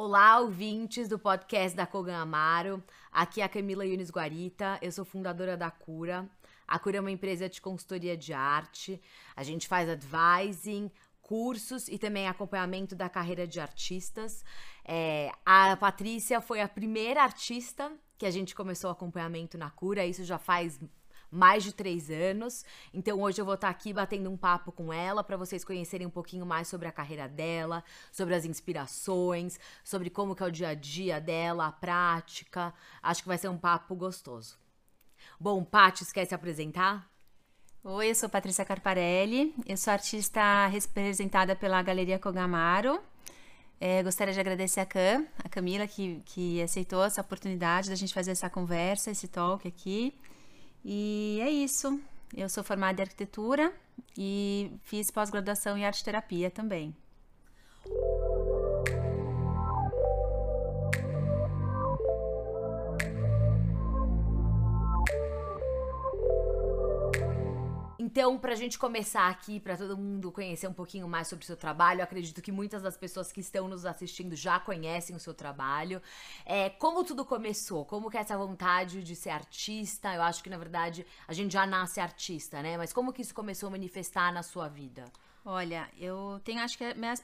Olá, ouvintes do podcast da Kogan Amaro. Aqui é a Camila Yunis Guarita, eu sou fundadora da Cura. A Cura é uma empresa de consultoria de arte. A gente faz advising, cursos e também acompanhamento da carreira de artistas. É, a Patrícia foi a primeira artista que a gente começou o acompanhamento na Cura, isso já faz mais de três anos. Então hoje eu vou estar aqui batendo um papo com ela para vocês conhecerem um pouquinho mais sobre a carreira dela, sobre as inspirações, sobre como que é o dia a dia dela, a prática. Acho que vai ser um papo gostoso. Bom, Paty, se apresentar? Oi, eu sou Patrícia Carparelli, eu sou artista representada pela Galeria Cogamaro. É, gostaria de agradecer a Cam, a Camila, que, que aceitou essa oportunidade da gente fazer essa conversa, esse talk aqui. E é isso. Eu sou formada em arquitetura e fiz pós-graduação em arte terapia também. Então, para a gente começar aqui, para todo mundo conhecer um pouquinho mais sobre o seu trabalho, acredito que muitas das pessoas que estão nos assistindo já conhecem o seu trabalho. É, como tudo começou? Como que é essa vontade de ser artista? Eu acho que, na verdade, a gente já nasce artista, né? Mas como que isso começou a manifestar na sua vida? Olha, eu tenho, acho que minhas,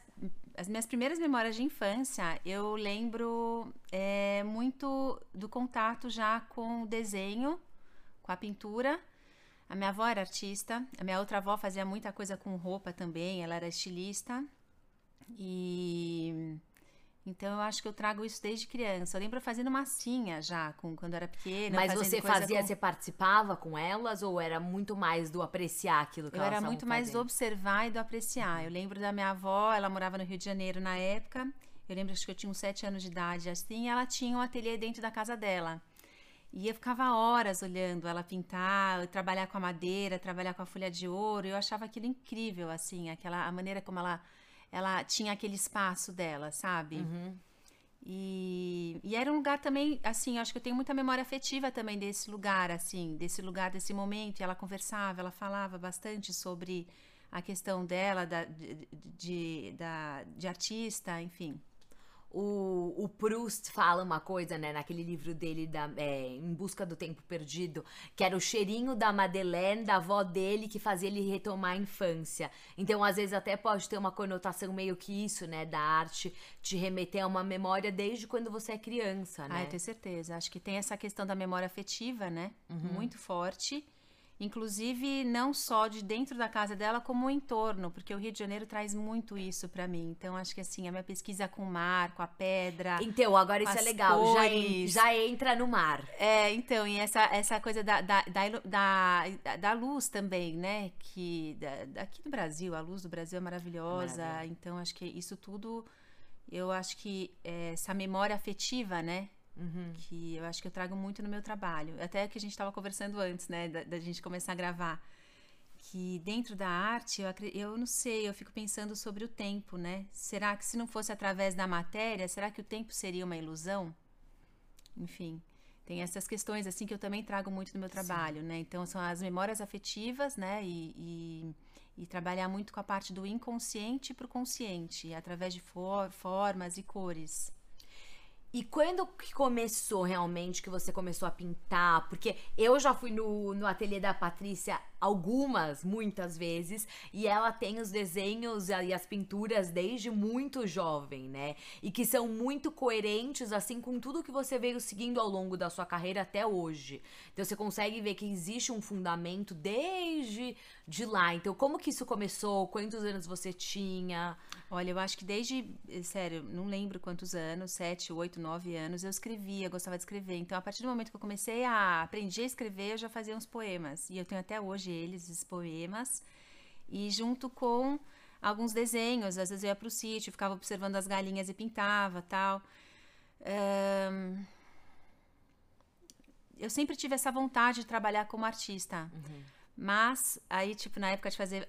as minhas primeiras memórias de infância, eu lembro é, muito do contato já com o desenho, com a pintura, a minha avó era artista, a minha outra avó fazia muita coisa com roupa também, ela era estilista. E então eu acho que eu trago isso desde criança. Eu lembro fazendo massinha já, com, quando era pequena. Mas você fazia, com... você participava com elas ou era muito mais do apreciar aquilo que eu elas Eu era muito mais do observar e do apreciar. Eu lembro da minha avó, ela morava no Rio de Janeiro na época. Eu lembro que eu tinha uns sete anos de idade assim, e ela tinha um ateliê dentro da casa dela. E eu ficava horas olhando ela pintar, trabalhar com a madeira, trabalhar com a folha de ouro. Eu achava aquilo incrível, assim, aquela a maneira como ela, ela tinha aquele espaço dela, sabe? Uhum. E, e, era um lugar também, assim, acho que eu tenho muita memória afetiva também desse lugar, assim, desse lugar, desse momento. E ela conversava, ela falava bastante sobre a questão dela, da, de, de, da, de artista, enfim. O, o Proust fala uma coisa, né, naquele livro dele, da, é, Em Busca do Tempo Perdido, que era o cheirinho da Madeleine, da avó dele, que fazia ele retomar a infância. Então, às vezes, até pode ter uma conotação meio que isso, né, da arte te remeter a uma memória desde quando você é criança, né? Ah, eu tenho certeza. Acho que tem essa questão da memória afetiva, né, uhum. muito forte inclusive não só de dentro da casa dela, como o entorno, porque o Rio de Janeiro traz muito isso para mim. Então acho que assim, a minha pesquisa com o mar, com a pedra. Então, agora isso é legal, já, en, já, entra no mar. É, então, e essa, essa coisa da, da, da, da, da luz também, né? Que da, aqui no Brasil, a luz do Brasil é maravilhosa. Maravilha. Então, acho que isso tudo, eu acho que é, essa memória afetiva, né? Uhum. Que eu acho que eu trago muito no meu trabalho. Até que a gente estava conversando antes, né? Da, da, gente começar a gravar. Que dentro da arte, eu, eu não sei, eu fico pensando sobre o tempo, né? Será que se não fosse através da matéria, será que o tempo seria uma ilusão? Enfim, tem essas questões assim que eu também trago muito no meu trabalho, Sim. né? Então são as memórias afetivas, né? E, e, e trabalhar muito com a parte do inconsciente para o consciente, através de for, formas e cores. E quando que começou realmente que você começou a pintar? Porque eu já fui no, no ateliê da Patrícia algumas, muitas vezes, e ela tem os desenhos e as pinturas desde muito jovem, né? E que são muito coerentes, assim, com tudo que você veio seguindo ao longo da sua carreira até hoje. Então você consegue ver que existe um fundamento desde de lá. Então, como que isso começou? Quantos anos você tinha? Olha, eu acho que desde, sério, não lembro quantos anos, sete, oito, nove anos, eu escrevia, gostava de escrever. Então, a partir do momento que eu comecei a aprender a escrever, eu já fazia uns poemas. E eu tenho até hoje eles, os poemas, e junto com alguns desenhos. Às vezes eu ia para o sítio, ficava observando as galinhas e pintava tal. Um, eu sempre tive essa vontade de trabalhar como artista. Uhum. Mas aí, tipo, na época de fazer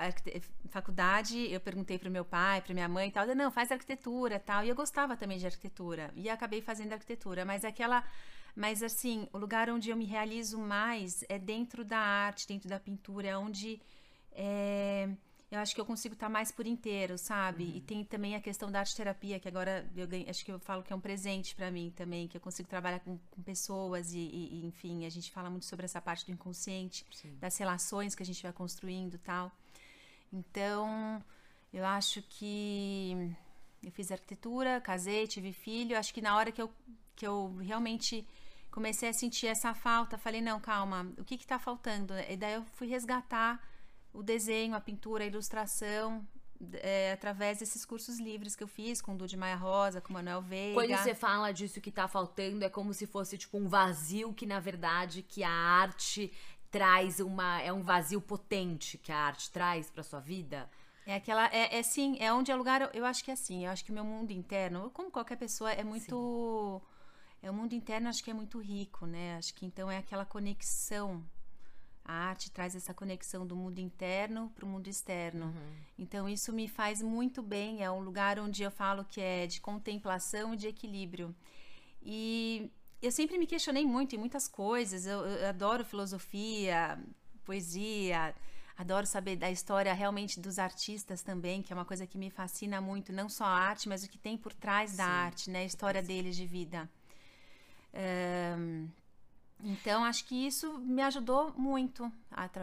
faculdade, eu perguntei pro meu pai, pra minha mãe e tal, não, faz arquitetura tal. E eu gostava também de arquitetura. E acabei fazendo arquitetura. Mas aquela mas assim, o lugar onde eu me realizo mais é dentro da arte, dentro da pintura, é onde é, eu acho que eu consigo estar mais por inteiro, sabe? Uhum. E tem também a questão da arte terapia, que agora eu ganho, acho que eu falo que é um presente para mim também, que eu consigo trabalhar com, com pessoas e, e, e, enfim, a gente fala muito sobre essa parte do inconsciente, Sim. das relações que a gente vai construindo tal. Então, eu acho que eu fiz arquitetura, casei, tive filho, acho que na hora que eu, que eu realmente comecei a sentir essa falta, falei, não, calma, o que que tá faltando? E daí eu fui resgatar o desenho, a pintura, a ilustração, é, através desses cursos livres que eu fiz com o Dude Maia Rosa, com o Manuel Veiga. Quando você fala disso que tá faltando, é como se fosse tipo um vazio que na verdade que a arte traz uma é um vazio potente que a arte traz para sua vida. É aquela é, é sim, é onde é lugar, eu acho que é assim, eu acho que o meu mundo interno, como qualquer pessoa, é muito sim. É o mundo interno acho que é muito rico, né? Acho que então é aquela conexão a arte traz essa conexão do mundo interno para o mundo externo. Uhum. Então, isso me faz muito bem. É um lugar onde eu falo que é de contemplação e de equilíbrio. E eu sempre me questionei muito em muitas coisas. Eu, eu adoro filosofia, poesia, adoro saber da história realmente dos artistas também, que é uma coisa que me fascina muito. Não só a arte, mas o que tem por trás Sim. da arte, né? A história deles de vida. Um, então, acho que isso me ajudou muito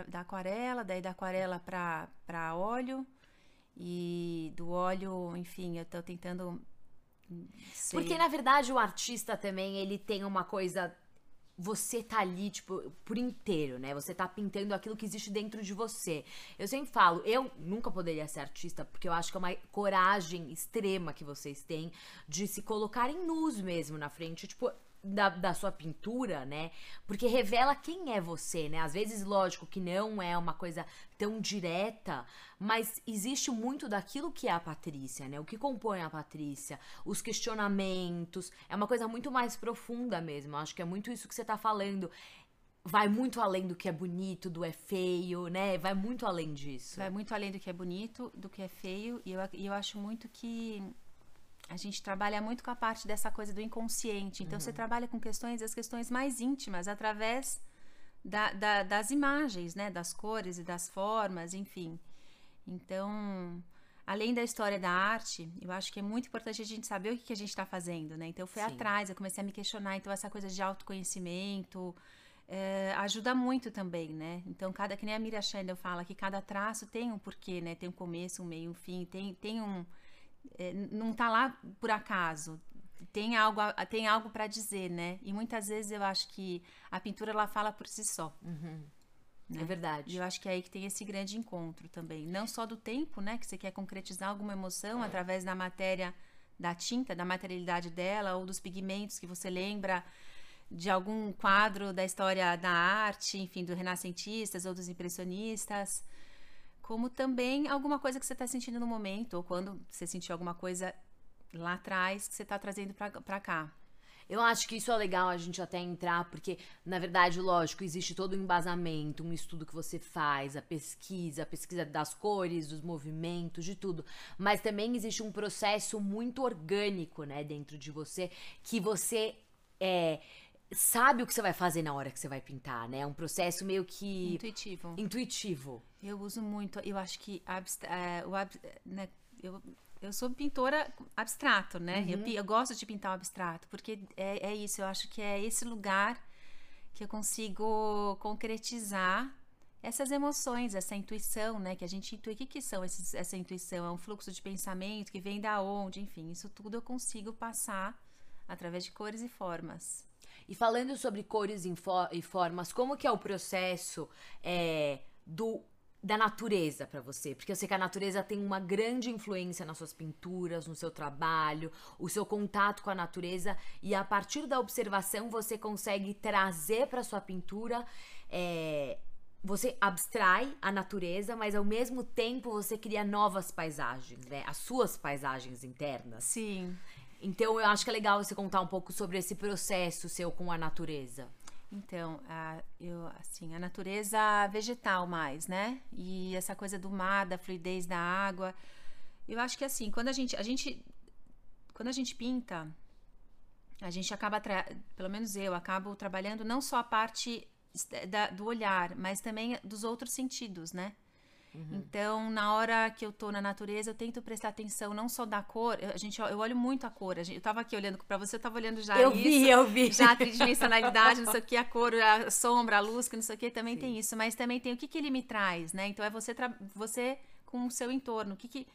da aquarela, daí da aquarela para óleo. E do óleo, enfim, eu estou tentando. Ser... Porque, na verdade, o artista também, ele tem uma coisa. Você tá ali, tipo, por inteiro, né? Você tá pintando aquilo que existe dentro de você. Eu sempre falo, eu nunca poderia ser artista, porque eu acho que é uma coragem extrema que vocês têm de se colocarem nus mesmo na frente. Tipo, da, da sua pintura, né? Porque revela quem é você, né? Às vezes, lógico que não é uma coisa tão direta, mas existe muito daquilo que é a Patrícia, né? O que compõe a Patrícia, os questionamentos, é uma coisa muito mais profunda mesmo. Acho que é muito isso que você tá falando. Vai muito além do que é bonito, do é feio, né? Vai muito além disso. Vai muito além do que é bonito, do que é feio. E eu, eu acho muito que a gente trabalha muito com a parte dessa coisa do inconsciente. Então, uhum. você trabalha com questões, as questões mais íntimas, através da, da, das imagens, né? Das cores e das formas, enfim. Então, além da história da arte, eu acho que é muito importante a gente saber o que, que a gente está fazendo, né? Então, eu fui Sim. atrás, eu comecei a me questionar. Então, essa coisa de autoconhecimento... É, ajuda muito também, né? Então, cada que nem a Miriam Schendel fala que cada traço tem um porquê, né? Tem um começo, um meio, um fim, tem, tem um, é, não está lá por acaso. Tem algo, tem algo para dizer, né? E muitas vezes eu acho que a pintura ela fala por si só. Uhum. Né? É verdade. E eu acho que é aí que tem esse grande encontro também. Não só do tempo, né? Que você quer concretizar alguma emoção é. através da matéria, da tinta, da materialidade dela, ou dos pigmentos que você lembra de algum quadro da história da arte, enfim, dos renascentistas ou dos impressionistas como também alguma coisa que você está sentindo no momento, ou quando você sentiu alguma coisa lá atrás que você está trazendo para cá. Eu acho que isso é legal a gente até entrar, porque, na verdade, lógico, existe todo um embasamento, um estudo que você faz, a pesquisa, a pesquisa das cores, dos movimentos, de tudo. Mas também existe um processo muito orgânico, né, dentro de você, que você é sabe o que você vai fazer na hora que você vai pintar, né? É um processo meio que. Intuitivo. Intuitivo. Eu uso muito, eu acho que é, o, né, eu, eu sou pintora abstrato, né? Uhum. Eu, eu, gosto de pintar o abstrato, porque é, é isso, eu acho que é esse lugar que eu consigo concretizar essas emoções, essa intuição, né? Que a gente intui. O que, que são esses, essa intuição? É um fluxo de pensamento que vem da onde? Enfim, isso tudo eu consigo passar através de cores e formas. E falando sobre cores e formas, como que é o processo é, do da natureza para você? Porque eu sei que a natureza tem uma grande influência nas suas pinturas, no seu trabalho, o seu contato com a natureza e a partir da observação você consegue trazer para sua pintura é, você abstrai a natureza, mas ao mesmo tempo você cria novas paisagens, né? As suas paisagens internas. Sim. Então eu acho que é legal você contar um pouco sobre esse processo seu com a natureza. Então, a, eu, assim, a natureza vegetal mais, né? E essa coisa do mar, da fluidez da água. Eu acho que assim, quando a gente, a gente, quando a gente pinta, a gente acaba, pelo menos eu, acabo trabalhando não só a parte da, do olhar, mas também dos outros sentidos, né? Uhum. Então, na hora que eu tô na natureza, eu tento prestar atenção não só da cor, eu, a gente, eu olho muito a cor. A gente, eu tava aqui olhando para você, eu tava olhando já eu isso. vi, eu vi. Já a tridimensionalidade, não sei o que, a cor, a sombra, a luz, que não sei o que, também Sim. tem isso. Mas também tem o que, que ele me traz, né? Então, é você, você com o seu entorno. O que que,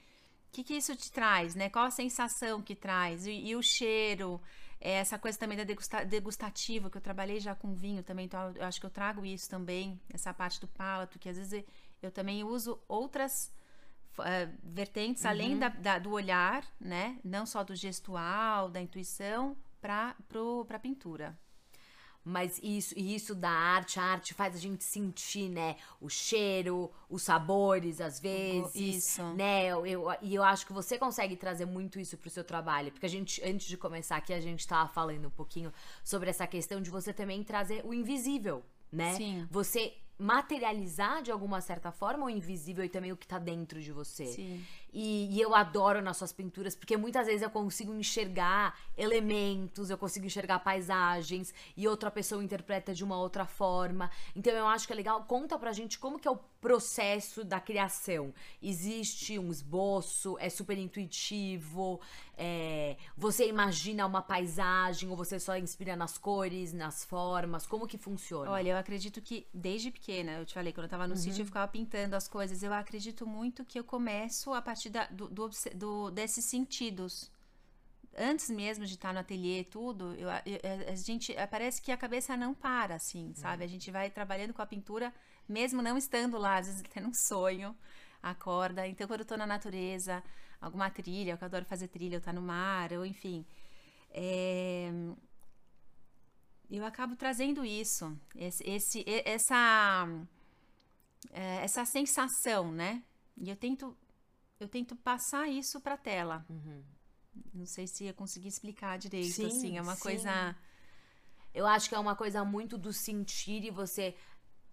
que, que isso te traz, né? Qual a sensação que traz? E, e o cheiro, é, essa coisa também da degusta, degustativa, que eu trabalhei já com vinho também, então eu acho que eu trago isso também, essa parte do palato, que às vezes eu também uso outras uh, vertentes, uhum. além da, da, do olhar, né? Não só do gestual, da intuição, para a pintura. Mas isso, isso da arte, a arte faz a gente sentir, né? O cheiro, os sabores, às vezes. Isso. Né? Eu, eu, e eu acho que você consegue trazer muito isso pro seu trabalho. Porque a gente, antes de começar aqui, a gente tava falando um pouquinho sobre essa questão de você também trazer o invisível, né? Sim. Você materializar de alguma certa forma o invisível e também o que tá dentro de você. Sim. E, e, eu adoro nas suas pinturas, porque muitas vezes eu consigo enxergar elementos, eu consigo enxergar paisagens, e outra pessoa interpreta de uma outra forma. Então eu acho que é legal. Conta pra gente como que é o processo da criação. Existe um esboço, é super intuitivo, é, você imagina uma paisagem, ou você só inspira nas cores, nas formas, como que funciona? Olha, eu acredito que desde pequena, eu te falei, quando eu tava no uhum. sítio eu ficava pintando as coisas, eu acredito muito que eu começo a partir partir da, do, do, do, desses sentidos. Antes mesmo de estar no ateliê e tudo, eu, eu, a gente parece que a cabeça não para, assim, sabe? A gente vai trabalhando com a pintura, mesmo não estando lá, às vezes tendo um sonho, acorda. Então, quando eu tô na natureza, alguma trilha, eu adoro fazer trilha, eu tá no mar, ou enfim. É, eu acabo trazendo isso, esse, esse essa, é, essa sensação, né? E eu tento eu tento passar isso para a tela. Uhum. Não sei se ia conseguir explicar direito, sim, assim, é uma sim. coisa... Eu acho que é uma coisa muito do sentir e você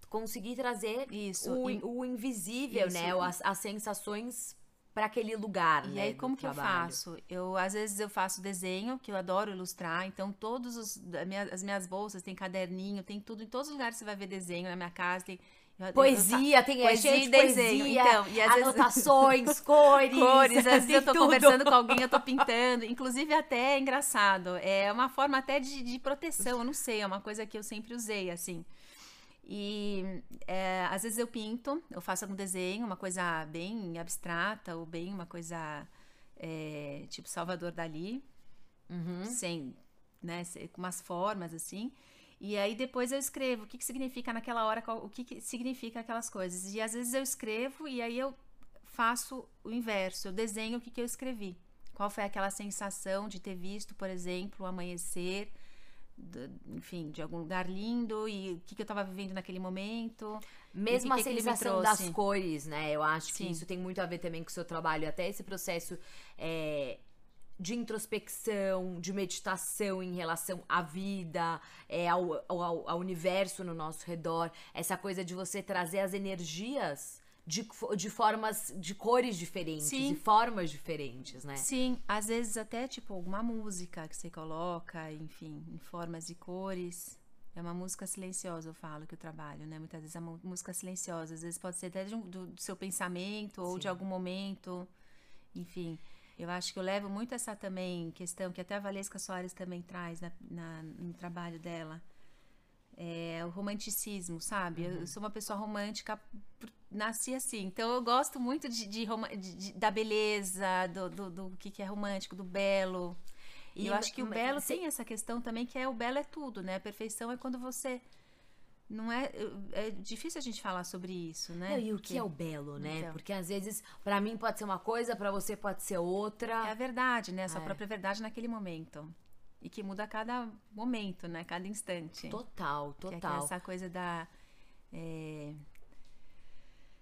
conseguir trazer isso o, o invisível, isso. né? As, as sensações para aquele lugar, e né? Aí como que trabalho. eu faço? Eu às vezes eu faço desenho, que eu adoro ilustrar, então todos os as minhas bolsas tem caderninho, tem tudo em todos os lugares você vai ver desenho na minha casa, tem Poesia, tem poesia é e desenho. Então, e anotações, vezes... cores. Cores, às vezes eu tô tudo. conversando com alguém, eu tô pintando. Inclusive, até é engraçado. É uma forma até de, de proteção, eu não sei, é uma coisa que eu sempre usei, assim. E é, às vezes eu pinto, eu faço algum desenho, uma coisa bem abstrata, ou bem uma coisa é, tipo Salvador Dali, uhum. sem, né, com umas formas assim. E aí depois eu escrevo o que, que significa naquela hora, o que, que significa aquelas coisas. E às vezes eu escrevo e aí eu faço o inverso, eu desenho o que, que eu escrevi. Qual foi aquela sensação de ter visto, por exemplo, o amanhecer, enfim, de algum lugar lindo e o que, que eu estava vivendo naquele momento. Mesmo a sensação das cores, né? Eu acho Sim. que isso tem muito a ver também com o seu trabalho. Até esse processo é, de introspecção, de meditação em relação à vida, é, ao, ao, ao, universo no nosso redor, essa coisa de você trazer as energias de, de formas, de cores diferentes Sim. e formas diferentes, né? Sim, às vezes até tipo alguma música que você coloca, enfim, em formas e cores. É uma música silenciosa, eu falo que eu trabalho, né? Muitas vezes é uma música silenciosa, às vezes pode ser até um, do, do, seu pensamento ou Sim. de algum momento, enfim. Eu acho que eu levo muito essa também questão que até a Valesca Soares também traz na, na no trabalho dela. É o romanticismo, sabe? Uhum. Eu sou uma pessoa romântica, nasci assim. Então eu gosto muito de, de, de da beleza, do, do, do, que, que é romântico, do belo. E eu acho que o belo tem essa questão também, que é o belo é tudo, né? A perfeição é quando você não é, é difícil a gente falar sobre isso, né? Não, e o Porque... que é o belo, né? Então. Porque às vezes para mim pode ser uma coisa, para você pode ser outra. É a verdade, né? A sua é. própria verdade naquele momento. E que muda a cada momento, né? Cada instante. Total, total. Que é essa coisa da é,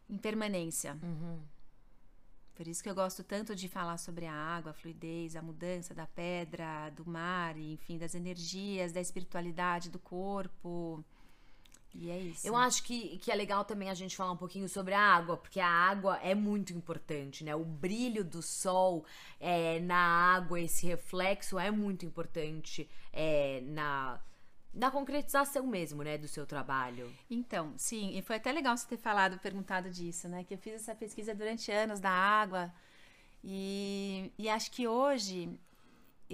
impermanência. Uhum. Por isso que eu gosto tanto de falar sobre a água, a fluidez, a mudança da pedra, do mar, enfim, das energias, da espiritualidade do corpo. E é isso. Eu acho que, que é legal também a gente falar um pouquinho sobre a água, porque a água é muito importante, né? O brilho do sol é, na água, esse reflexo é muito importante é, na da concretização mesmo, né, do seu trabalho. Então, sim, e foi até legal você ter falado, perguntado disso, né? Que eu fiz essa pesquisa durante anos da água e, e acho que hoje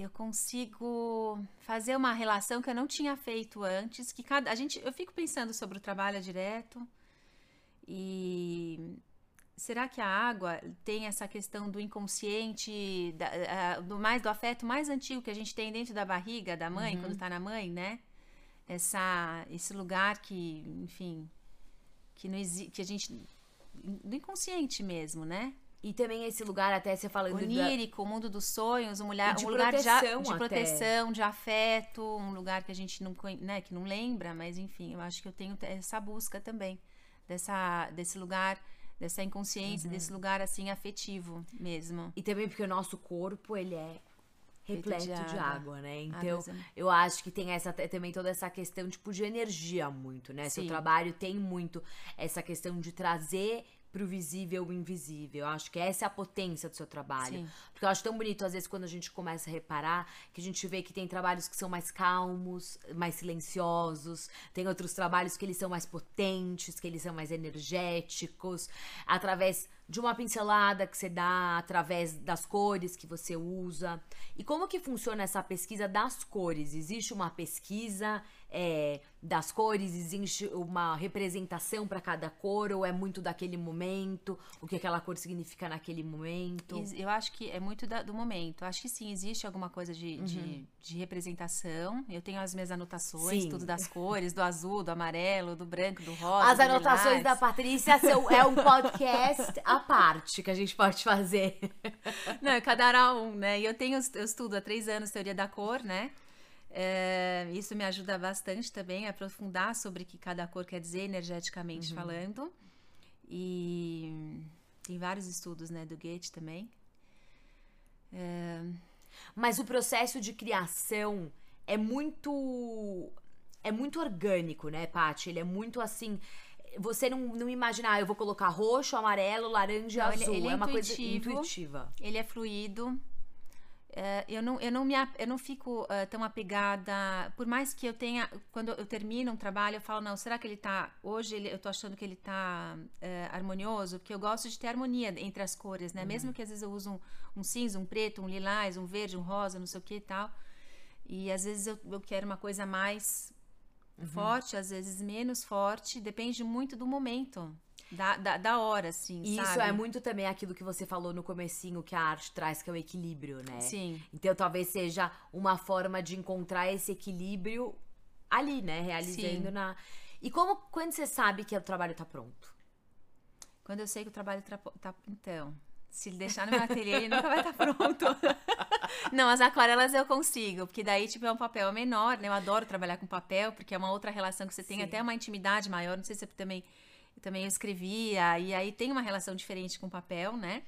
eu consigo fazer uma relação que eu não tinha feito antes, que cada a gente eu fico pensando sobre o trabalho direto e será que a água tem essa questão do inconsciente, da, do mais do afeto mais antigo que a gente tem dentro da barriga da mãe uhum. quando está na mãe, né? Essa esse lugar que, enfim, que não que a gente do inconsciente mesmo, né? E também esse lugar, até você falando... Onírico, da... o mundo dos sonhos, um, mulher, um lugar de, de proteção, de afeto, um lugar que a gente não, né, que não lembra, mas enfim, eu acho que eu tenho essa busca também, dessa, desse lugar, dessa inconsciência, uhum. desse lugar, assim, afetivo mesmo. E também porque o nosso corpo, ele é repleto de água. de água, né? Então, água, eu acho que tem essa também toda essa questão tipo de energia muito, né? Sim. Seu trabalho tem muito essa questão de trazer pro visível o invisível. Eu acho que essa é a potência do seu trabalho. Sim. Porque eu acho tão bonito, às vezes, quando a gente começa a reparar, que a gente vê que tem trabalhos que são mais calmos, mais silenciosos, tem outros trabalhos que eles são mais potentes, que eles são mais energéticos, através de uma pincelada que você dá através das cores que você usa. E como que funciona essa pesquisa das cores? Existe uma pesquisa é, das cores? Existe uma representação para cada cor? Ou é muito daquele momento? O que aquela cor significa naquele momento? Eu acho que é muito da, do momento. Acho que sim, existe alguma coisa de, uhum. de, de, representação. Eu tenho as minhas anotações, sim. tudo das cores, do azul, do amarelo, do branco, do rosa. As anotações da Patrícia são, é um podcast parte que a gente pode fazer. Não, é cada um, né? E eu tenho, eu estudo há três anos teoria da cor, né? É, isso me ajuda bastante também a aprofundar sobre o que cada cor quer dizer energeticamente uhum. falando. E tem vários estudos, né, do Goethe também. É... Mas o processo de criação é muito é muito orgânico, né, Paty? Ele é muito assim você não, não imagina, ah, eu vou colocar roxo, amarelo, laranja, não, azul. Ele, ele é, é uma coisa intuitiva. Ele é fluido. É, eu, não, eu, não me, eu não fico uh, tão apegada. Por mais que eu tenha. Quando eu termino um trabalho, eu falo, não, será que ele tá. Hoje ele, eu tô achando que ele tá uh, harmonioso? Porque eu gosto de ter harmonia entre as cores, né? Uhum. Mesmo que às vezes eu uso um, um, cinza, um preto, um lilás, um verde, um rosa, não sei o que e tal. E às vezes eu, eu quero uma coisa mais uhum. forte, às vezes menos forte, depende muito do momento. Da, da, da hora, assim, Isso sabe? é muito também aquilo que você falou no comecinho, que a arte traz, que é o equilíbrio, né? Sim. Então, talvez seja uma forma de encontrar esse equilíbrio ali, né? Realizando Sim. na... E como, quando você sabe que o trabalho tá pronto? Quando eu sei que o trabalho tá... tá então, se deixar no meu ateliê, ele nunca vai estar tá pronto. Não, as aquarelas eu consigo, porque daí, tipo, é um papel menor, né? Eu adoro trabalhar com papel, porque é uma outra relação que você tem Sim. até uma intimidade maior. Não sei se você também, também eu escrevia, e aí tem uma relação diferente com o papel, né?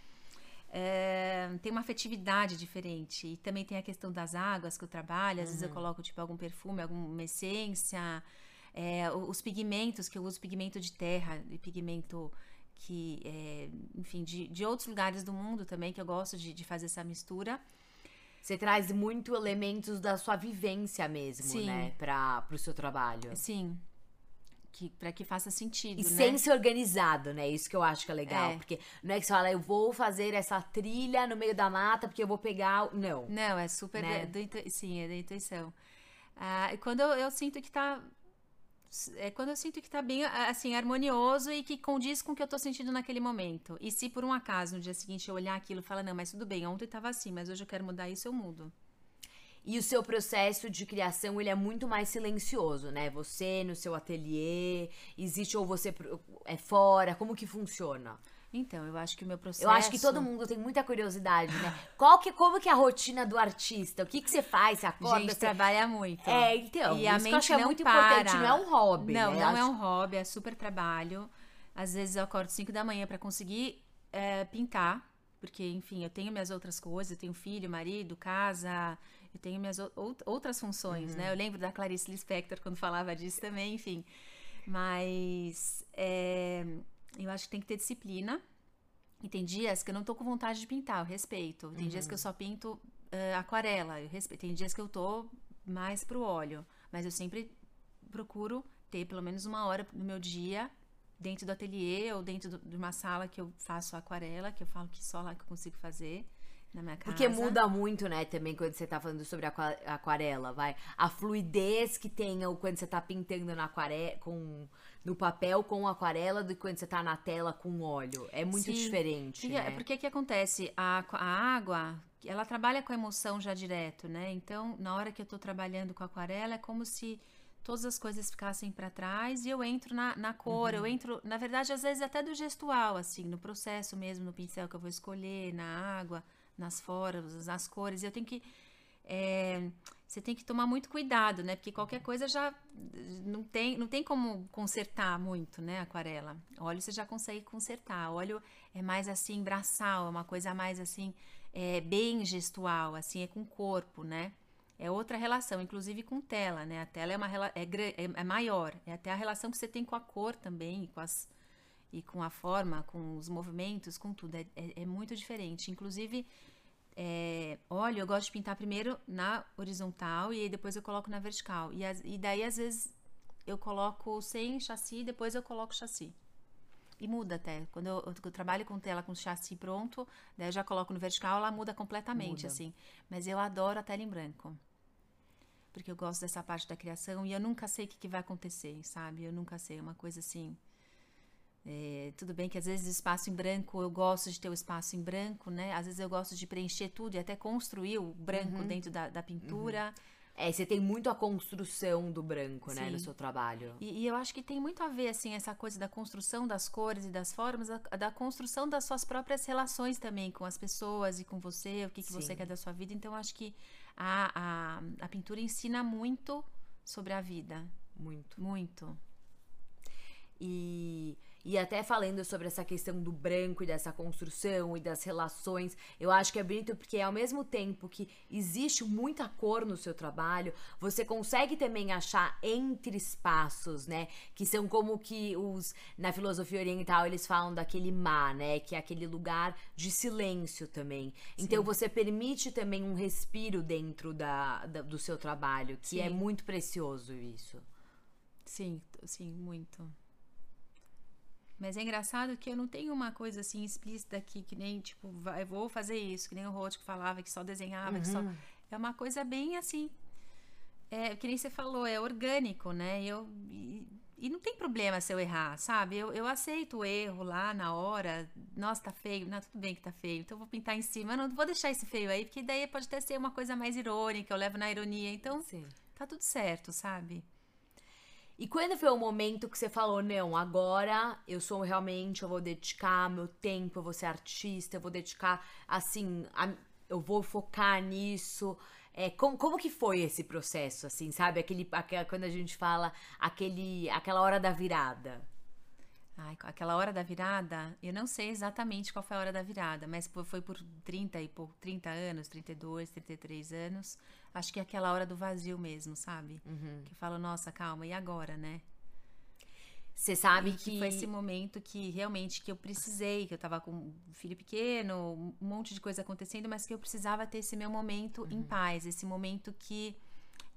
É, tem uma afetividade diferente. E também tem a questão das águas que eu trabalho. Às uhum. vezes eu uhum. coloco, tipo, algum perfume, alguma essência. É, os pigmentos, que eu uso pigmento de terra e pigmento que, é, enfim, de, de outros lugares do mundo também, que eu gosto de, de fazer essa mistura. Você traz muito elementos da sua vivência mesmo, Sim. né? Para o seu trabalho. Sim. Que, para que faça sentido, e né? sem ser organizado, né? Isso que eu acho que é legal. É. Porque não é que você fala, eu vou fazer essa trilha no meio da mata porque eu vou pegar. Não. Não, é super. Né? Do, do, sim, é da intuição. Ah, quando eu, eu sinto que tá é quando eu sinto que tá bem, assim, harmonioso e que condiz com o que eu tô sentindo naquele momento. E se por um acaso no dia seguinte eu olhar aquilo e falar, não, mas tudo bem, ontem tava assim, mas hoje eu quero mudar isso, eu mudo. E o seu processo de criação, ele é muito mais silencioso, né? Você no seu ateliê, existe ou você é fora, como que funciona? Então, eu acho que o meu processo. Eu acho que todo mundo tem muita curiosidade, né? Qual que, como que é a rotina do artista? O que, que você faz? Você acorda? Gente você... trabalha muito. É, então. E a mente é não muito para. importante, não é um hobby. Não, né? não é um hobby, é super trabalho. Às vezes eu acordo 5 da manhã para conseguir é, pintar, porque, enfim, eu tenho minhas outras coisas, eu tenho filho, marido, casa, eu tenho minhas outras funções, uhum. né? Eu lembro da Clarice Lispector quando falava disso também, enfim. Mas é, eu acho que tem que ter disciplina e tem dias que eu não tô com vontade de pintar, eu respeito. Tem uhum. dias que eu uhum. só pinto uh, aquarela, eu respeito. Tem dias que eu tô mais pro óleo, mas eu sempre procuro ter pelo menos uma hora no meu dia dentro do ateliê ou dentro do, de uma sala que eu faço aquarela, que eu falo que só lá que eu consigo fazer na minha casa. Porque muda muito, né, também quando você tá falando sobre aqua- aquarela, vai. A fluidez que tem quando você tá pintando na aquarela com no papel com aquarela do que quando você tá na tela com óleo. É muito Sim. diferente, Porque, né? porque que acontece? A, a água, ela trabalha com a emoção já direto, né? Então, na hora que eu tô trabalhando com aquarela, é como se todas as coisas ficassem para trás e eu entro na, na cor, Uhum. eu entro, na verdade, às vezes até do gestual, assim, no processo mesmo, no pincel que eu vou escolher, na água, nas formas, nas cores. Eu tenho que. é, você tem que tomar muito cuidado, né? Porque qualquer coisa já não tem, não tem como consertar muito, né? Aquarela. Óleo você já consegue consertar. Óleo é mais assim, braçal, é uma coisa mais assim, é, bem gestual, assim, é com o corpo, né? É outra relação, inclusive com tela, né? A tela é, uma, é, é, é maior, é até a relação que você tem com a cor também, com, as, e com a forma, com os movimentos, com tudo. É, é- é muito diferente. Inclusive, é, óleo eu gosto de pintar primeiro na horizontal e aí depois eu coloco na vertical. E, as- e daí, às vezes, eu coloco sem chassi e depois eu coloco chassi. E muda até. Quando eu, eu trabalho com tela com chassi pronto, daí eu já coloco no vertical, ela muda completamente, Muda. assim. Mas eu adoro a tela em branco. Porque eu gosto dessa parte da criação e eu nunca sei o que, que vai acontecer, sabe? Eu nunca sei. É uma coisa assim. É, tudo bem que às vezes espaço em branco, eu gosto de ter o espaço em branco, né? Às vezes eu gosto de preencher tudo e até construir o branco dentro da, da pintura. É, você tem muito a construção do branco, né, no Sim. seu trabalho. E, e eu acho que tem muito a ver, assim, essa coisa da construção das cores e das formas, a- da construção das suas próprias relações também com as pessoas e com você, o que, que você quer da sua vida. Então, eu acho que a, a, a pintura ensina muito sobre a vida. Muito. Muito. E, e até falando sobre essa questão do branco e dessa construção e das relações, eu acho que é bonito porque ao mesmo tempo que existe muita cor no seu trabalho, você consegue também achar entre espaços, né? Que são como que os na filosofia oriental eles falam daquele ma, né? Que é aquele lugar de silêncio também. Então você permite também um respiro dentro da, da- do seu trabalho, que é Sim. muito precioso isso. Sim, sim, muito. Mas é engraçado que eu não tenho uma coisa assim explícita aqui, que nem, tipo, vai, vou fazer isso, que nem o Roth que falava, que só desenhava, que só. É uma coisa bem assim. É, que nem você falou, é orgânico, né? Eu, e, e não tem problema se eu errar, sabe? Eu, eu aceito o erro lá na hora. Nossa, tá feio. Não, tudo bem que tá feio. Então eu vou pintar em cima. Eu não vou deixar esse feio aí, porque daí pode até ser uma coisa mais irônica, eu levo na ironia. Então Sim. tá tudo certo, sabe? E quando foi o momento que você falou, não, agora eu sou realmente, eu vou dedicar meu tempo, eu vou ser artista, eu vou dedicar, assim, a- eu vou focar nisso. É, como, como que foi esse processo, assim, sabe? Aquele, quando a gente fala aquele, aquela hora da virada. Ai, aquela hora da virada, eu não sei exatamente qual foi a hora da virada, mas foi por 30 e pouco, 30 anos, 32, 33 anos. Acho que é aquela hora do vazio mesmo, sabe? Que fala, nossa, calma, e agora, né? Você sabe que. que foi esse momento que realmente que eu precisei, que eu tava com um filho pequeno, um monte de coisa acontecendo, mas que eu precisava ter esse meu momento em paz, esse momento que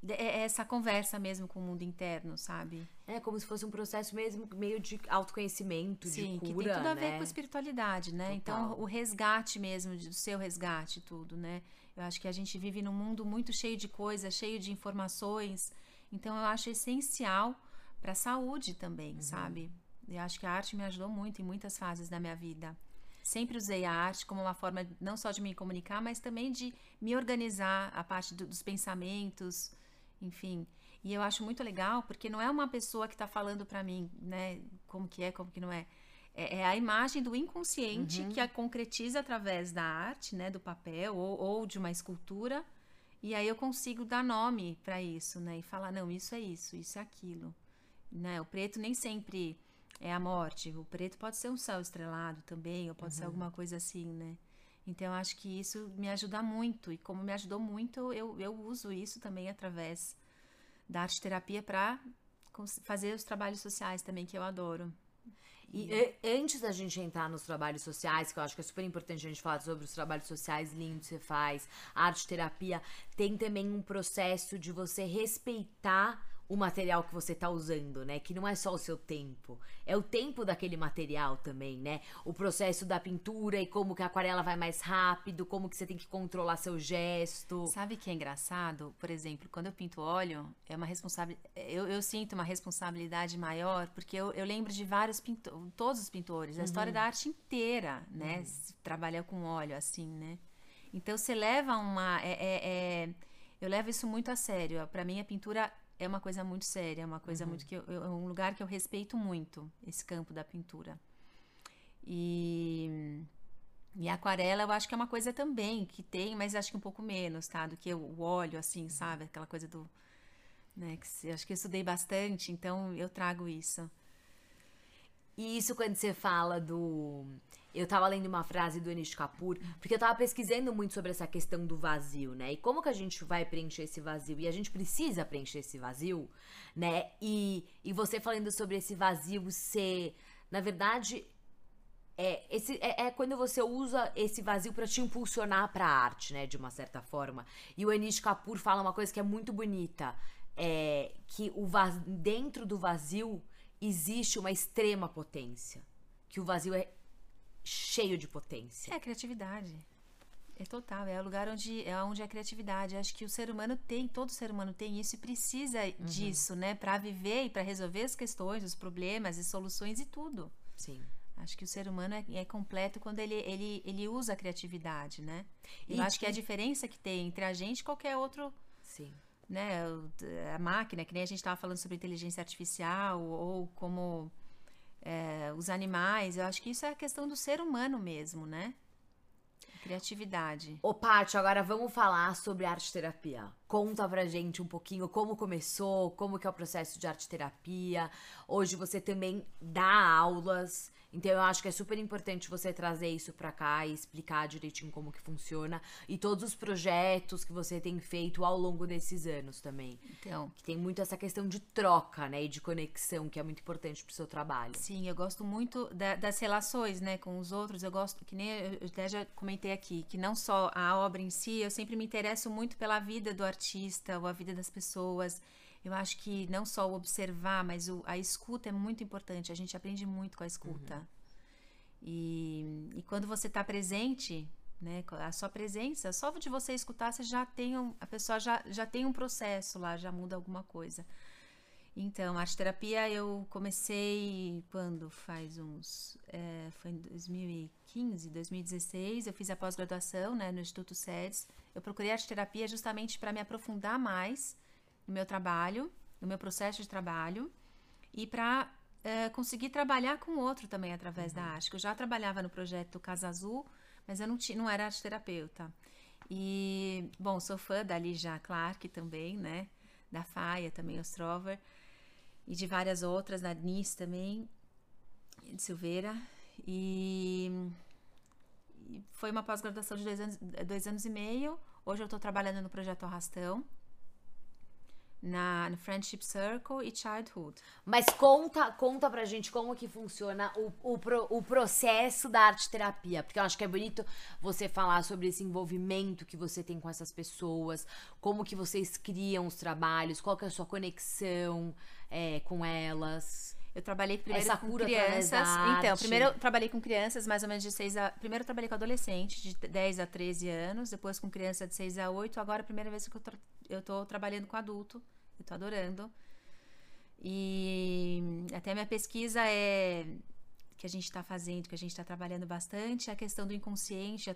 essa conversa mesmo com o mundo interno, sabe? É como se fosse um processo mesmo meio de autoconhecimento, Sim, de que cura, tem tudo a ver né? com espiritualidade, né? Total. Então, o resgate mesmo, do seu resgate, tudo, né? Eu acho que a gente vive num mundo muito cheio de coisas, cheio de informações. Então, eu acho essencial para a saúde também, sabe? Eu acho que a arte me ajudou muito em muitas fases da minha vida. Sempre usei a arte como uma forma não só de me comunicar, mas também de me organizar a parte do- dos pensamentos, enfim. E eu acho muito legal porque não é uma pessoa que está falando para mim, né, como que é, como que não é. É, é a imagem do inconsciente que a concretiza através da arte, né, do papel ou, ou de uma escultura. E aí eu consigo dar nome para isso, né, e falar não, isso é isso, isso é aquilo, né? O preto nem sempre é a morte. O preto pode ser um céu estrelado também, ou pode ser alguma coisa assim, né? Então, acho que isso me ajuda muito. E como me ajudou muito, eu, eu uso isso também através da arte terapia para fazer os trabalhos sociais também, que eu adoro. E a- antes da gente entrar nos trabalhos sociais, que eu acho que é super importante a gente falar sobre os trabalhos sociais lindos que você faz, arte terapia, tem também um processo de você respeitar o material que você tá usando, né? Que não é só o seu tempo, é o tempo daquele material também, né? O processo da pintura e como que a aquarela vai mais rápido, como que você tem que controlar seu gesto. Sabe que é engraçado? Por exemplo, quando eu pinto óleo, é uma responsabilidade. Eu, eu sinto uma responsabilidade maior, porque eu, eu lembro de vários pintores, todos os pintores, a uhum. história da arte inteira, né? Uhum. Trabalhar com óleo, assim, né? Então você leva uma. É, é, é, eu levo isso muito a sério. Para mim, a pintura é uma coisa muito séria, é uma coisa uhum. muito que eu, é um lugar que eu respeito muito esse campo da pintura. E e a aquarela eu acho que é uma coisa também que tem, mas acho que um pouco menos, tá? Do que o óleo, assim, sabe? Aquela coisa do. Né? Que, acho que eu estudei bastante, então eu trago isso. E isso quando você fala do. Eu tava lendo uma frase do Anish Kapoor, porque eu tava pesquisando muito sobre essa questão do vazio, né? E como que a gente vai preencher esse vazio? E a gente precisa preencher esse vazio, né? E, e você falando sobre esse vazio ser. Na verdade, é, esse, é, é, quando você usa esse vazio para te impulsionar para a arte, né, de uma certa forma. E o Anish Kapoor fala uma coisa que é muito bonita, é que o dentro do vazio existe uma extrema potência, que o vazio é cheio de potência. É a criatividade. É total, é o lugar onde é onde é a criatividade. Acho que o ser humano tem, todo ser humano tem isso e precisa uhum. disso, né, para viver e para resolver as questões, os problemas e soluções e tudo. Sim. Acho que o ser humano é, é, completo quando ele, ele, ele usa a criatividade, né? E eu acho que... que a diferença que tem entre a gente e qualquer outro. Sim. Né, a máquina, que nem a gente estava falando sobre inteligência artificial, ou como é, os animais, eu acho que isso é a questão do ser humano mesmo, né? Criatividade. Ô, Paty, agora vamos falar sobre arte terapia. Conta pra gente um pouquinho como começou, como que é o processo de arte terapia. Hoje você também dá aulas. Então eu acho que é super importante você trazer isso para cá e explicar direitinho como que funciona e todos os projetos que você tem feito ao longo desses anos também. Então, que tem muito essa questão de troca, né, e de conexão que é muito importante pro seu trabalho. Sim, eu gosto muito da, das relações, né, com os outros. Eu gosto que nem eu até já comentei aqui, que não só a obra em si, eu sempre me interesso muito pela vida do artista ou a vida das pessoas. Eu acho que não só o observar, mas o, a escuta é muito importante. A gente aprende muito com a escuta. Uhum. E, e quando você está presente, né, a sua presença, só de você escutar, você já tem um, a pessoa já, já tem um processo lá, já muda alguma coisa. Então, arte terapia eu comecei quando faz uns é, foi em 2015, 2016, eu fiz a pós-graduação, né, no Instituto SEDES. Eu procurei arte terapia justamente para me aprofundar mais no meu trabalho, no meu processo de trabalho e para uh, eh, conseguir trabalhar com o outro também através uhum. da arte. Eu já trabalhava no projeto Casa Azul, mas eu não, tinha, não era arte terapeuta. E, bom, sou fã da Lígia Clark também, né? Da Faia também, Ostrover. E de várias outras, da Nis também, de Silveira. E, e foi uma pós-graduação de dois anos, dois anos e meio. Hoje eu estou trabalhando no projeto Arrastão na no Friendship Circle e Childhood. Mas conta, conta pra gente como que funciona o, o, o processo da arte terapia, porque eu acho que é bonito você falar sobre esse envolvimento que você tem com essas pessoas, como que vocês criam os trabalhos, qual que é a sua conexão é, com elas. Eu trabalhei primeiro Essa com crianças. Então, primeiro eu trabalhei com crianças mais ou menos de 6 a. Primeiro eu trabalhei com adolescentes de 10 a 13 anos, depois com criança de 6 a 8. Agora é a primeira vez que eu, tra... eu tô trabalhando com adulto. Eu tô adorando. E até a minha pesquisa é que a gente está fazendo, que a gente está trabalhando bastante, a questão do inconsciente,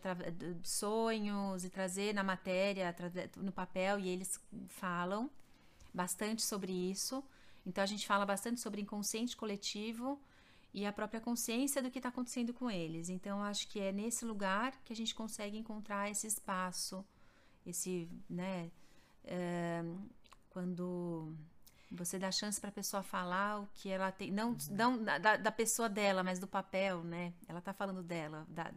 sonhos e trazer na matéria, no papel, e eles falam bastante sobre isso. Então a gente fala bastante sobre inconsciente coletivo e a própria consciência do que está acontecendo com eles. Então acho que é nesse lugar que a gente consegue encontrar esse espaço, esse, né, é, quando você dá chance para a pessoa falar o que ela tem, não, uhum. não da, da, pessoa dela, mas do papel, né? Ela está falando dela, da,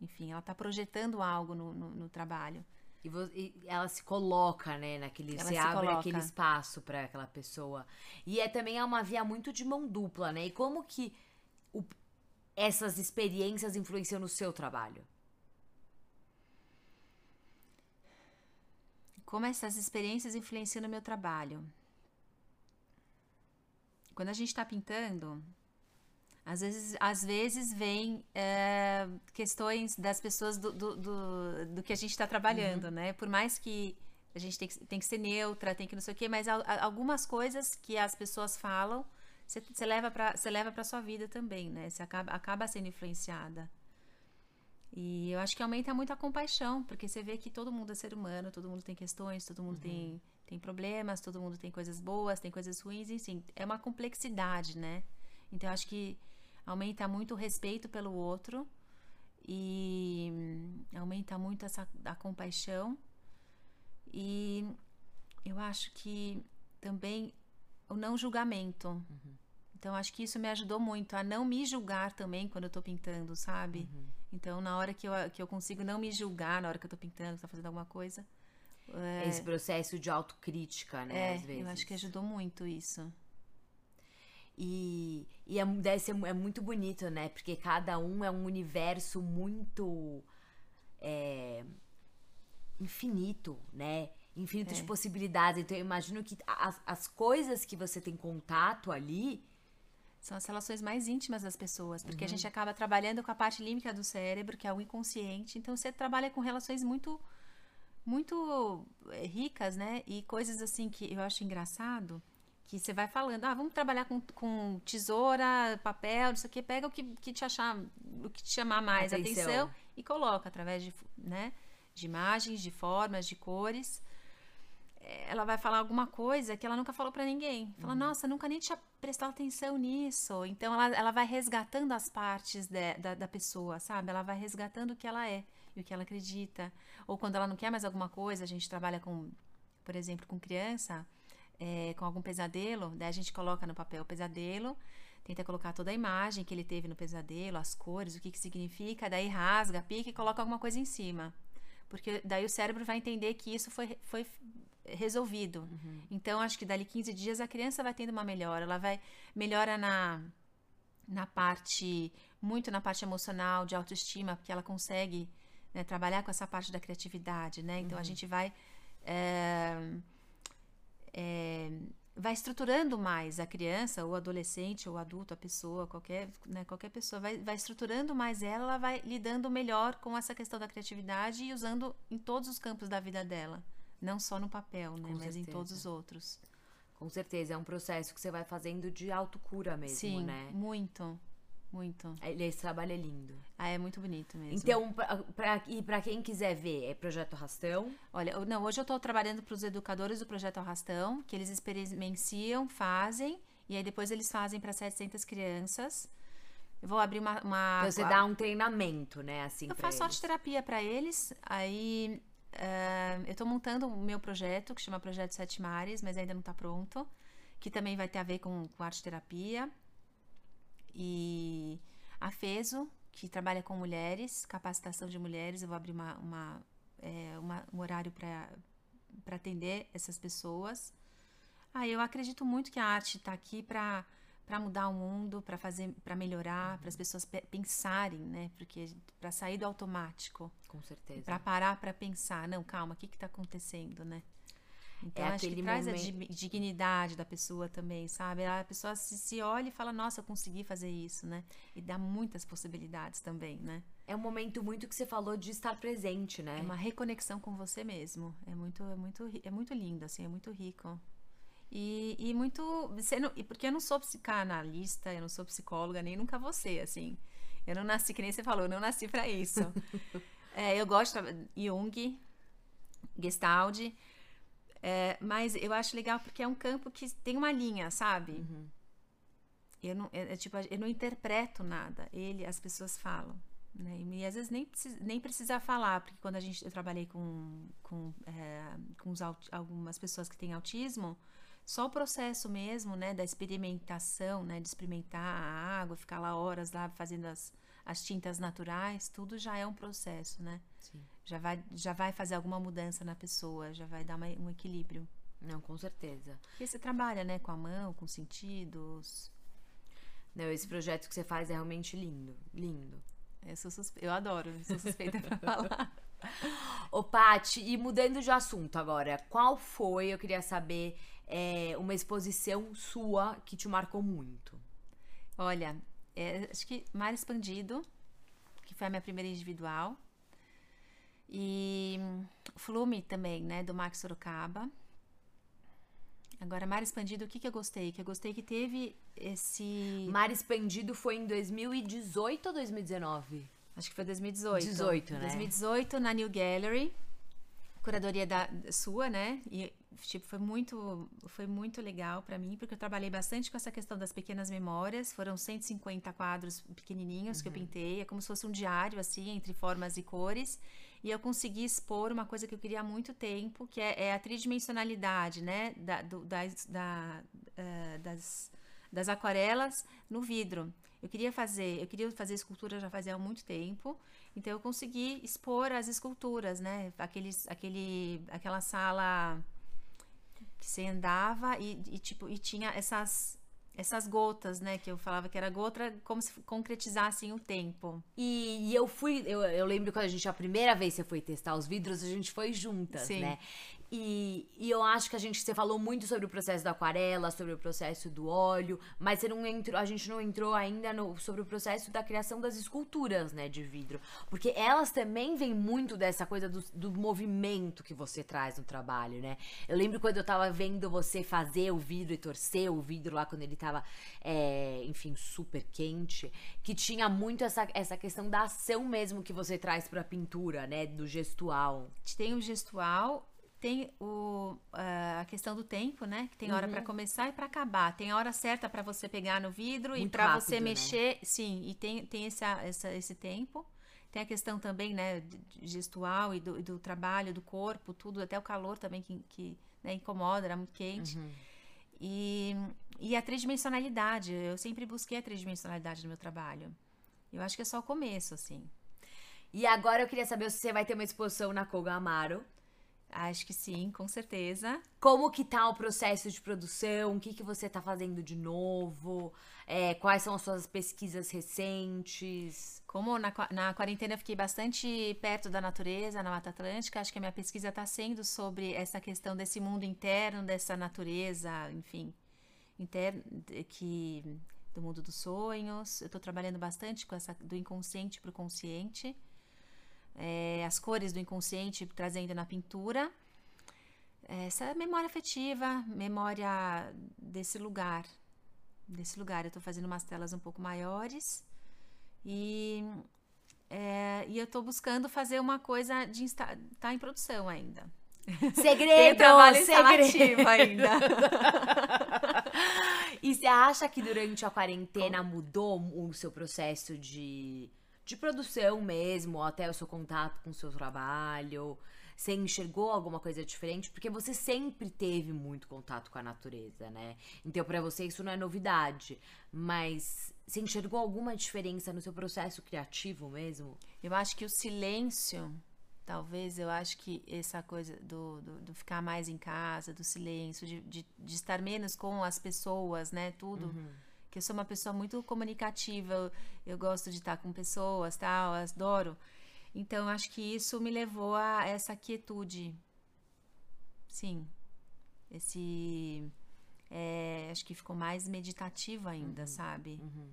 enfim, ela está projetando algo no, no, no trabalho. E, e, ela se coloca, né, naquele. Ela você abre coloca. aquele espaço para aquela pessoa. E é também é uma via muito de mão dupla, né? E como que o, essas experiências influenciam no seu trabalho? Como essas experiências influenciam no meu trabalho? quando a gente está pintando, às vezes, às vezes vem é, questões das pessoas do, do, do, do que a gente está trabalhando, uhum. né? Por mais que a gente tem que, tem que ser neutra, tem que não sei o quê, mas algumas coisas que as pessoas falam, você leva para você leva para sua vida também, né? Você acaba, acaba sendo influenciada. E eu acho que aumenta muito a compaixão, porque você vê que todo mundo é ser humano, todo mundo tem questões, todo mundo uhum. tem, tem problemas, todo mundo tem coisas boas, tem coisas ruins, enfim, é uma complexidade, né? Então eu acho que aumenta muito o respeito pelo outro e aumenta muito essa a compaixão e eu acho que também o não julgamento. Uhum. Então, acho que isso me ajudou muito a não me julgar também quando eu tô pintando, sabe? Uhum. Então, na hora que eu, que eu consigo não me julgar, na hora que eu tô pintando, tô fazendo alguma coisa. É... Esse processo de autocrítica, né? É, às vezes. eu acho que ajudou muito isso. E, e é, deve ser, é muito bonito, né? Porque cada um é um universo muito. É, infinito, né? Infinito é. de possibilidades. Então eu imagino que as, as coisas que você tem contato ali são as relações mais íntimas das pessoas, porque uhum. a gente acaba trabalhando com a parte límbica do cérebro, que é o inconsciente. Então você trabalha com relações muito muito eh, ricas, né? E coisas assim que eu acho engraçado, que você vai falando, ah, vamos trabalhar com, com tesoura, papel, não sei o que, pega o que, que te achar, o que te chamar mais atenção. atenção e coloca através de, né, de imagens, de formas, de cores ela vai falar alguma coisa que ela nunca falou para ninguém. Fala, uhum. nossa, nunca nem tinha prestado atenção nisso. Então ela, ela vai resgatando as partes de, da, da pessoa, sabe? Ela vai resgatando o que ela é e o que ela acredita. Ou quando ela não quer mais alguma coisa, a gente trabalha com, por exemplo, com criança, é, com algum pesadelo, daí a gente coloca no papel o pesadelo, tenta colocar toda a imagem que ele teve no pesadelo, as cores, o que, que significa, daí rasga, pica e coloca alguma coisa em cima. Porque daí o cérebro vai entender que isso foi, foi resolvido. Uhum. Então, acho que dali 15 dias a criança vai tendo uma melhora. Ela vai melhora na, na parte, muito na parte emocional, de autoestima, porque ela consegue né, trabalhar com essa parte da criatividade, né? Então, uhum. a gente vai. É, é, vai estruturando mais a criança, ou adolescente, ou adulto, a pessoa, qualquer, né, qualquer pessoa, vai, vai estruturando mais ela, ela vai lidando melhor com essa questão da criatividade e usando em todos os campos da vida dela. Não só no papel, né? Com mas certeza. em todos os outros. Com certeza, é um processo que você vai fazendo de autocura mesmo, Sim, né? muito. Muito. Esse trabalho é lindo. Ah, é muito bonito mesmo. Então, pra, pra, e para quem quiser ver, é Projeto Arrastão? Olha, não, hoje eu estou trabalhando para os educadores do Projeto Arrastão, que eles experienciam, fazem, e aí depois eles fazem para 700 crianças. Eu vou abrir uma. uma então, você dá um treinamento, né? Assim, eu faço arte terapia para eles. Aí Uh, eu estou montando o meu projeto, que chama Projeto Sete Mares, mas ainda não está pronto. Que também vai ter a ver com, com arte terapia. E a FESO, que trabalha com mulheres, capacitação de mulheres. Eu vou abrir uma, uma, é, uma um horário para atender essas pessoas. Ah, eu acredito muito que a arte está aqui para para mudar o mundo, para fazer, para melhorar, uhum. para as pessoas pe pensarem, né? Porque para sair do automático. Com certeza. Para parar para pensar, não, calma, o que está acontecendo, né? Então, é acho que traz momento... a dignidade da pessoa também, sabe? A pessoa se, se olha e fala, nossa, eu consegui fazer isso, né? E dá muitas possibilidades também, né? É um momento muito que você falou de estar presente, né? É uma reconexão com você mesmo. É muito, é muito, é muito lindo, assim, é muito rico. E, e muito. Não, porque eu não sou psicanalista, eu não sou psicóloga, nem nunca você, assim. Eu não nasci, que nem você falou, eu não nasci para isso. é, eu gosto de Jung, Gestalt, é, mas eu acho legal porque é um campo que tem uma linha, sabe? Uhum. Eu não, é, é, tipo, eu não interpreto nada. Ele, as pessoas falam. Né? E às vezes nem, precisa, nem precisa falar, porque quando a gente, eu trabalhei com, com, é, com algumas pessoas que têm autismo, só o processo mesmo, né, da experimentação, né, de experimentar a água, ficar lá horas lá fazendo as, as tintas naturais, tudo já é um processo, né? Sim. Já vai, já vai fazer alguma mudança na pessoa, já vai dar uma, um equilíbrio. Não, com certeza. Porque você trabalha, né, com a mão, com sentidos. Não, esse projeto que você faz é realmente lindo, lindo. Eu, sou suspe... eu adoro, sou suspeita pra falar. Ô, Paty, e mudando de assunto agora, qual foi, eu queria saber, é, uma exposição sua que te marcou muito? Olha, é, acho que Mar Expandido, que foi a minha primeira individual. E Flume também, né, do Max Sorocaba. Agora, Mar Expandido, o que, que eu gostei? Que eu gostei que teve esse. Mar Expandido foi em 2018 ou 2019? Acho que foi 2018. 18, né? 2018, na New Gallery. Curadoria da, sua, né? E, tipo, foi muito, foi muito legal para mim, porque eu trabalhei bastante com essa questão das pequenas memórias. Foram 150 quadros pequenininhos uhum. que eu uhum. pintei. É como se fosse um diário, assim, entre formas e cores. E eu consegui expor uma coisa que eu queria há muito tempo, que é, é a tridimensionalidade, né? Da, do, das, da, uh, das, das aquarelas no vidro. Eu queria fazer, eu queria fazer escultura já fazia muito tempo, então eu consegui expor as esculturas, né? Aqueles, aquele, aquela sala que você andava e, e tipo e tinha essas essas gotas, né? Que eu falava que era gota como se concretizassem o tempo. E, e eu fui, eu, eu, lembro quando a gente, a primeira vez que você foi testar os vidros, a gente foi juntas, Sim. né? E, e, eu acho que a gente, você falou muito sobre o processo da aquarela, sobre o processo do óleo, mas você não entrou, a gente não entrou ainda no, sobre o processo da criação das esculturas, né, de vidro. Porque elas também vêm muito dessa coisa do, do movimento que você traz no trabalho, né? Eu lembro quando eu tava vendo você fazer o vidro e torcer o vidro lá quando ele tava, é, enfim, super quente, que tinha muito essa, essa questão da ação mesmo que você traz pra pintura, né, do gestual. Tem o gestual tem o, a questão do tempo, né? Que tem hora uhum. para começar e para acabar. Tem a hora certa para você pegar no vidro Muito e para você né? mexer. Sim, e tem, tem esse, essa, esse tempo. Tem a questão também, né, gestual e do, do, trabalho, do corpo, tudo, até o calor também que, que né, incomoda, era muito quente. Uhum. E, e a tridimensionalidade, eu sempre busquei a tridimensionalidade no meu trabalho. Eu acho que é só o começo, assim. E agora eu queria saber se você vai ter uma exposição na Koga Amaro. Acho que sim, com certeza. Como que tá o processo de produção? O que, que você tá fazendo de novo? É, quais são as suas pesquisas recentes? Como na, na quarentena eu fiquei bastante perto da natureza, na Mata Atlântica, acho que a minha pesquisa está sendo sobre essa questão desse mundo interno, dessa natureza, enfim, interno, que, do mundo dos sonhos. Eu estou trabalhando bastante com essa do inconsciente para o consciente é, as cores do inconsciente trazendo na pintura. Essa memória afetiva, memória desse lugar. Desse lugar. Eu estou fazendo umas telas um pouco maiores e, é, e eu estou buscando fazer uma coisa de estar tá em produção ainda. Segredo! Tem trabalho segredo. ainda. e você acha que durante a quarentena mudou o seu processo de de produção mesmo, até o seu contato com o seu trabalho? Você enxergou alguma coisa diferente? Porque você sempre teve muito contato com a natureza, né? Então, para você, isso não é novidade. Mas você enxergou alguma diferença no seu processo criativo mesmo? Eu acho que o silêncio, talvez, eu acho que essa coisa do, do, do ficar mais em casa, do silêncio, de, de, de, estar menos com as pessoas, né? Tudo. Uhum que eu sou uma pessoa muito comunicativa, eu, eu gosto de estar com pessoas, tal, adoro. Então, acho que isso me levou a essa quietude. Sim. Esse. É, acho que ficou mais meditativo ainda, uhum. sabe? Uhum.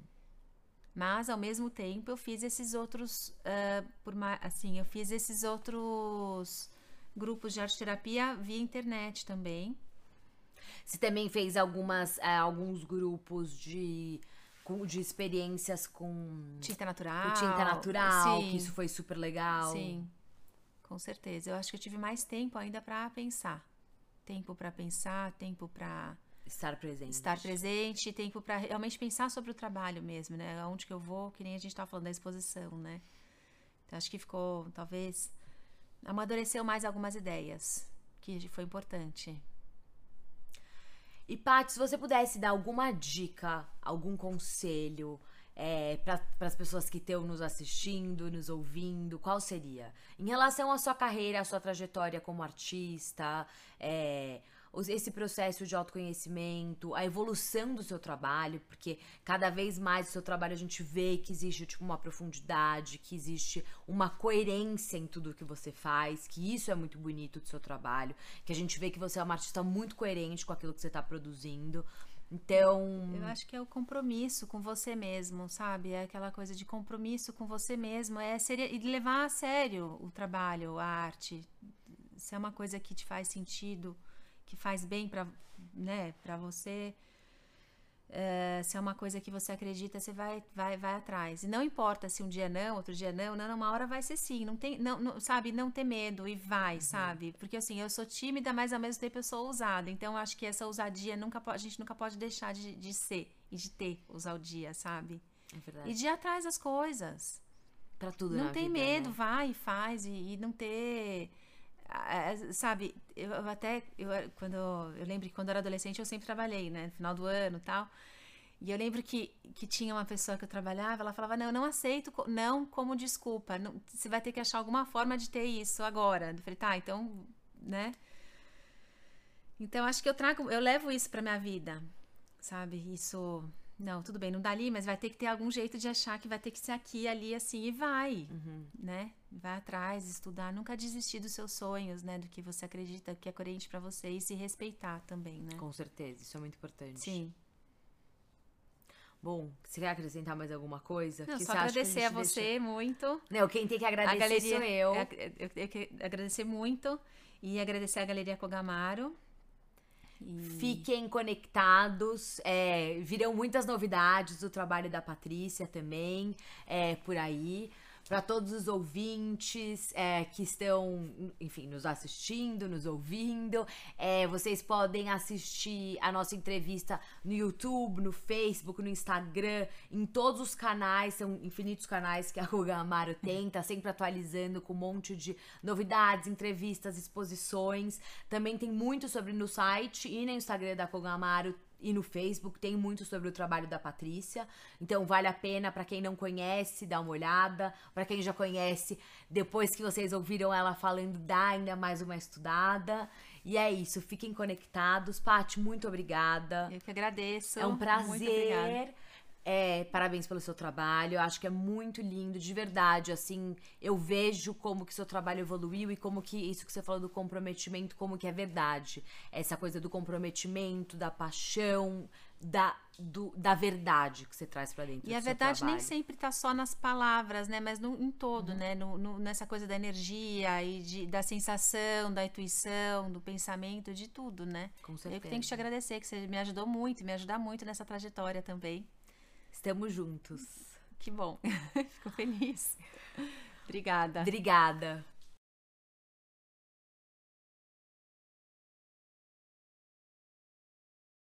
Mas, ao mesmo tempo, eu fiz esses outros. Uh, por assim, eu fiz esses outros grupos de arte terapia via internet também. Você também fez algumas, é, alguns grupos de de experiências com tinta natural, com tinta natural, Sim. que isso foi super legal. Sim. Com certeza. Eu acho que eu tive mais tempo ainda para pensar. Tempo para pensar, tempo para estar presente. Estar presente, tempo para realmente pensar sobre o trabalho mesmo, né? Aonde que eu vou, que nem a gente estava falando da exposição, né? Então acho que ficou, talvez amadureceu mais algumas ideias, que foi importante. E, Paty, se você pudesse dar alguma dica, algum conselho é, para as pessoas que estão nos assistindo, nos ouvindo, qual seria? Em relação à sua carreira, à sua trajetória como artista, é, esse processo de autoconhecimento, a evolução do seu trabalho, porque cada vez mais o seu trabalho a gente vê que existe tipo, uma profundidade, que existe uma coerência em tudo que você faz, que isso é muito bonito do seu trabalho, que a gente vê que você é uma artista muito coerente com aquilo que você está produzindo. Então. Eu acho que é o compromisso com você mesmo, sabe? É aquela coisa de compromisso com você mesmo. É ser, e levar a sério o trabalho, a arte. Se é uma coisa que te faz sentido, que faz bem para né, pra você. É, se é uma coisa que você acredita, você vai, vai, vai atrás. E não importa se um dia não, outro dia não, não, uma hora vai ser sim. Não tem, não, não sabe, não ter medo e vai, uhum. sabe? Porque assim, eu sou tímida, mas ao mesmo tempo eu sou ousada. Então eu acho que essa ousadia nunca a gente nunca pode deixar de, de ser e de ter ousadia, sabe? É verdade. E de ir atrás das coisas. Pra tudo, Não tem vida, medo, né? vai e faz e, e não ter sabe, eu até eu, quando eu lembro que quando eu era adolescente eu sempre trabalhei, né, final do ano, tal. E eu lembro que, que tinha uma pessoa que eu trabalhava, ela falava: "Não, eu não aceito não como desculpa. Não, você vai ter que achar alguma forma de ter isso agora". Eu falei: "Tá, então, né? Então acho que eu trago, eu levo isso para minha vida. Sabe? Isso não, tudo bem, não dá ali, mas vai ter que ter algum jeito de achar que vai ter que ser aqui, ali, assim, e vai, uhum. né? Vai atrás, estudar, nunca desistir dos seus sonhos, né? Do que você acredita que é coerente para você e se respeitar também, né? Com certeza, isso é muito importante. Sim. Bom, você quer acrescentar mais alguma coisa? Não, que só agradecer a, a você deixa... muito. Não, quem tem que agradecer a galeria, sou eu. É, eu. Eu que agradecer muito e agradecer a Galeria Kogamaro Fiquem conectados, é, virão muitas novidades do trabalho da Patrícia também, é, por aí para todos os ouvintes é, que estão, enfim, nos assistindo, nos ouvindo. É, vocês podem assistir a nossa entrevista no YouTube, no Facebook, no Instagram, em todos os canais, são infinitos canais que a Ruga Amaro tem, tá sempre atualizando com um monte de novidades, entrevistas, exposições. Também tem muito sobre no site e no Instagram da Koga Amaro e no Facebook tem muito sobre o trabalho da Patrícia. Então vale a pena para quem não conhece dar uma olhada, para quem já conhece, depois que vocês ouviram ela falando, dá ainda mais uma estudada. E é isso, fiquem conectados. Pati, muito obrigada. Eu que agradeço. É um prazer. É, parabéns pelo seu trabalho. Eu acho que é muito lindo, de verdade. Assim, eu vejo como que seu trabalho evoluiu e como que isso que você falou do comprometimento, como que é verdade. Essa coisa do comprometimento, da paixão, da, do, da verdade que você traz para dentro. E a verdade nem sempre tá só nas palavras, né? Mas no, em todo, uhum. né? No, no, nessa coisa da energia e de, da sensação, da intuição, do pensamento, de tudo, né? Com certeza. Eu que tenho que te agradecer, que você me ajudou muito, me ajudar muito nessa trajetória também. Estamos juntos. Que bom. Fico feliz. Obrigada. Obrigada.